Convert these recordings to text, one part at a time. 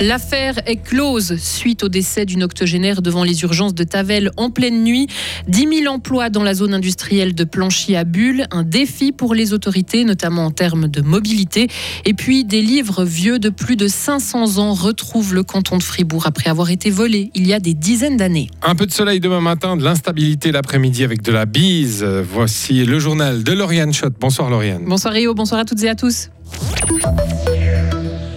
L'affaire est close suite au décès d'une octogénaire devant les urgences de Tavel en pleine nuit. 10 000 emplois dans la zone industrielle de Planchy à Bulle, un défi pour les autorités, notamment en termes de mobilité. Et puis des livres vieux de plus de 500 ans retrouvent le canton de Fribourg après avoir été volés il y a des dizaines d'années. Un peu de soleil demain matin, de l'instabilité l'après-midi avec de la bise. Voici le journal de Lauriane Schott. Bonsoir Lauriane. Bonsoir Rio, bonsoir à toutes et à tous.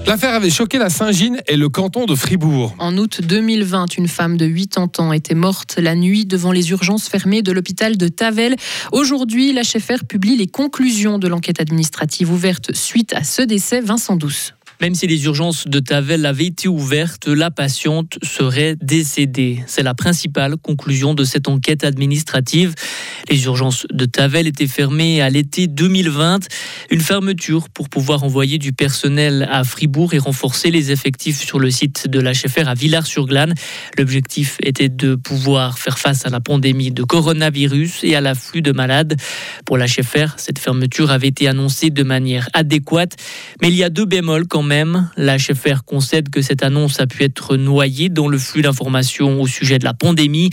L'affaire avait choqué la Saint-Gine et le canton de Fribourg. En août 2020, une femme de 80 ans était morte la nuit devant les urgences fermées de l'hôpital de Tavel. Aujourd'hui, chefère publie les conclusions de l'enquête administrative ouverte suite à ce décès. Vincent Douce. Même si les urgences de Tavel avaient été ouvertes, la patiente serait décédée. C'est la principale conclusion de cette enquête administrative. Les urgences de Tavel étaient fermées à l'été 2020. Une fermeture pour pouvoir envoyer du personnel à Fribourg et renforcer les effectifs sur le site de l'HFR à Villars-sur-Glane. L'objectif était de pouvoir faire face à la pandémie de coronavirus et à l'afflux de malades. Pour l'HFR, cette fermeture avait été annoncée de manière adéquate, mais il y a deux bémols quand même même. La HFR concède que cette annonce a pu être noyée dans le flux d'informations au sujet de la pandémie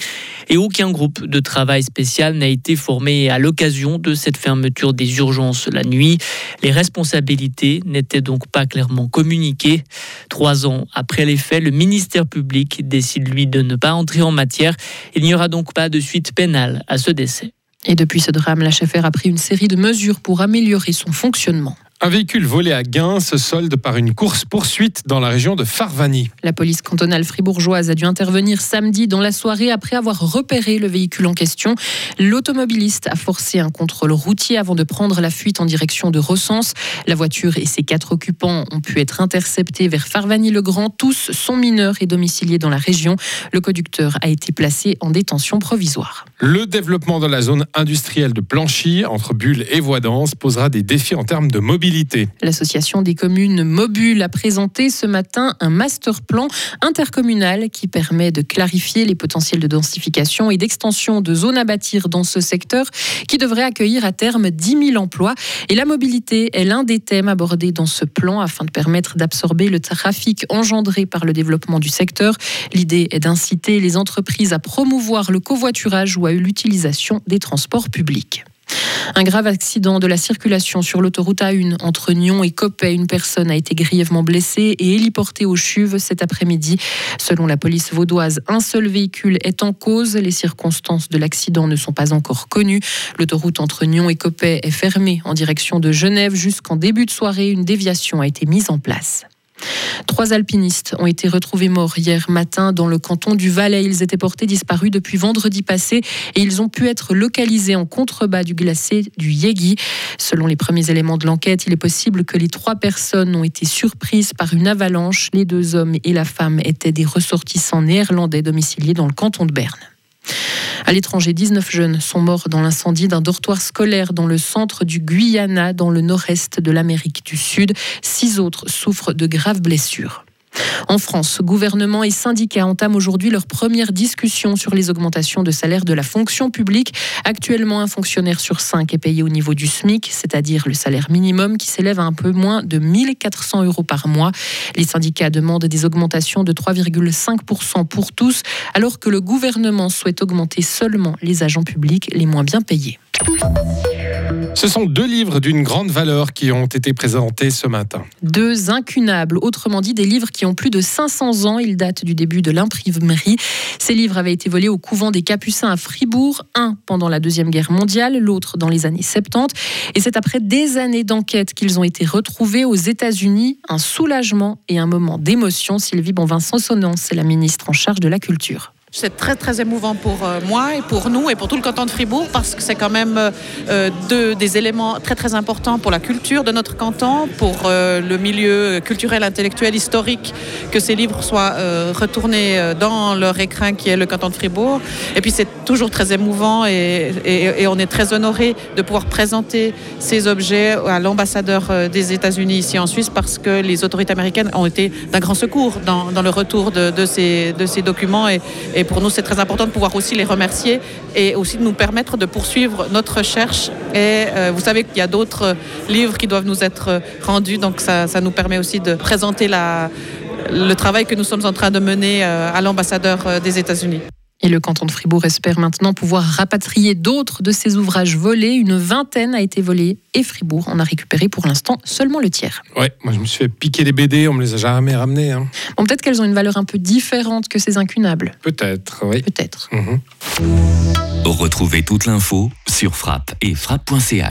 et aucun groupe de travail spécial n'a été formé à l'occasion de cette fermeture des urgences la nuit. Les responsabilités n'étaient donc pas clairement communiquées. Trois ans après les faits, le ministère public décide lui de ne pas entrer en matière. Il n'y aura donc pas de suite pénale à ce décès. Et depuis ce drame, la HFR a pris une série de mesures pour améliorer son fonctionnement. Un véhicule volé à Gain se solde par une course-poursuite dans la région de Farvani. La police cantonale fribourgeoise a dû intervenir samedi dans la soirée après avoir repéré le véhicule en question. L'automobiliste a forcé un contrôle routier avant de prendre la fuite en direction de Recense. La voiture et ses quatre occupants ont pu être interceptés vers Farvani-le-Grand. Tous sont mineurs et domiciliés dans la région. Le conducteur a été placé en détention provisoire. Le développement de la zone industrielle de Planchy, entre Bulle et Voidance, posera des défis en termes de mobilité L'association des communes Mobule a présenté ce matin un master plan intercommunal qui permet de clarifier les potentiels de densification et d'extension de zones à bâtir dans ce secteur qui devrait accueillir à terme 10 000 emplois. Et la mobilité est l'un des thèmes abordés dans ce plan afin de permettre d'absorber le trafic engendré par le développement du secteur. L'idée est d'inciter les entreprises à promouvoir le covoiturage ou à l'utilisation des transports publics. Un grave accident de la circulation sur l'autoroute A1 entre Nyon et Coppet. Une personne a été grièvement blessée et héliportée au CHUV cet après-midi. Selon la police vaudoise, un seul véhicule est en cause. Les circonstances de l'accident ne sont pas encore connues. L'autoroute entre Nyon et Coppet est fermée en direction de Genève jusqu'en début de soirée. Une déviation a été mise en place. Trois alpinistes ont été retrouvés morts hier matin dans le canton du Valais. Ils étaient portés disparus depuis vendredi passé et ils ont pu être localisés en contrebas du glacier du Yegi. Selon les premiers éléments de l'enquête, il est possible que les trois personnes ont été surprises par une avalanche. Les deux hommes et la femme étaient des ressortissants néerlandais domiciliés dans le canton de Berne. À l'étranger, 19 jeunes sont morts dans l'incendie d'un dortoir scolaire dans le centre du Guyana, dans le nord-est de l'Amérique du Sud. Six autres souffrent de graves blessures. En France, gouvernement et syndicats entament aujourd'hui leur première discussion sur les augmentations de salaire de la fonction publique. Actuellement, un fonctionnaire sur cinq est payé au niveau du SMIC, c'est-à-dire le salaire minimum qui s'élève à un peu moins de 1400 euros par mois. Les syndicats demandent des augmentations de 3,5% pour tous, alors que le gouvernement souhaite augmenter seulement les agents publics les moins bien payés. Ce sont deux livres d'une grande valeur qui ont été présentés ce matin. Deux incunables, autrement dit des livres qui ont plus de 500 ans. Ils datent du début de l'imprimerie. Ces livres avaient été volés au couvent des Capucins à Fribourg, un pendant la Deuxième Guerre mondiale, l'autre dans les années 70. Et c'est après des années d'enquête qu'ils ont été retrouvés aux États-Unis. Un soulagement et un moment d'émotion. Sylvie Bonvincent Sonnance, c'est la ministre en charge de la culture. C'est très très émouvant pour euh, moi et pour nous et pour tout le canton de Fribourg parce que c'est quand même euh, euh, des éléments très très importants pour la culture de notre canton, pour le milieu culturel, intellectuel, historique, que ces livres soient retournés dans leur écrin qui est le canton de Fribourg. Et puis c'est toujours très émouvant et, on est très honoré de pouvoir présenter ces objets à l'ambassadeur des États-Unis ici en Suisse parce que les autorités américaines ont été d'un grand secours dans, le retour de, ces, documents et pour nous, c'est très important de pouvoir aussi les remercier et aussi de nous permettre de poursuivre notre recherche. Et euh, vous savez qu'il y a d'autres livres qui doivent nous être rendus, donc ça, nous permet aussi de présenter le travail que nous sommes en train de mener à l'ambassadeur des États-Unis. Et le canton de Fribourg espère maintenant pouvoir rapatrier d'autres de ces ouvrages volés. Une vingtaine a été volée et Fribourg en a récupéré pour l'instant seulement le tiers. Ouais, moi je me suis fait piquer les BD, on me les a jamais ramenés. Hein. Bon, peut-être qu'elles ont une valeur un peu différente que ces incunables. Peut-être, oui. Peut-être. Mhm. Retrouvez toute l'info sur frappe et frappe.ch.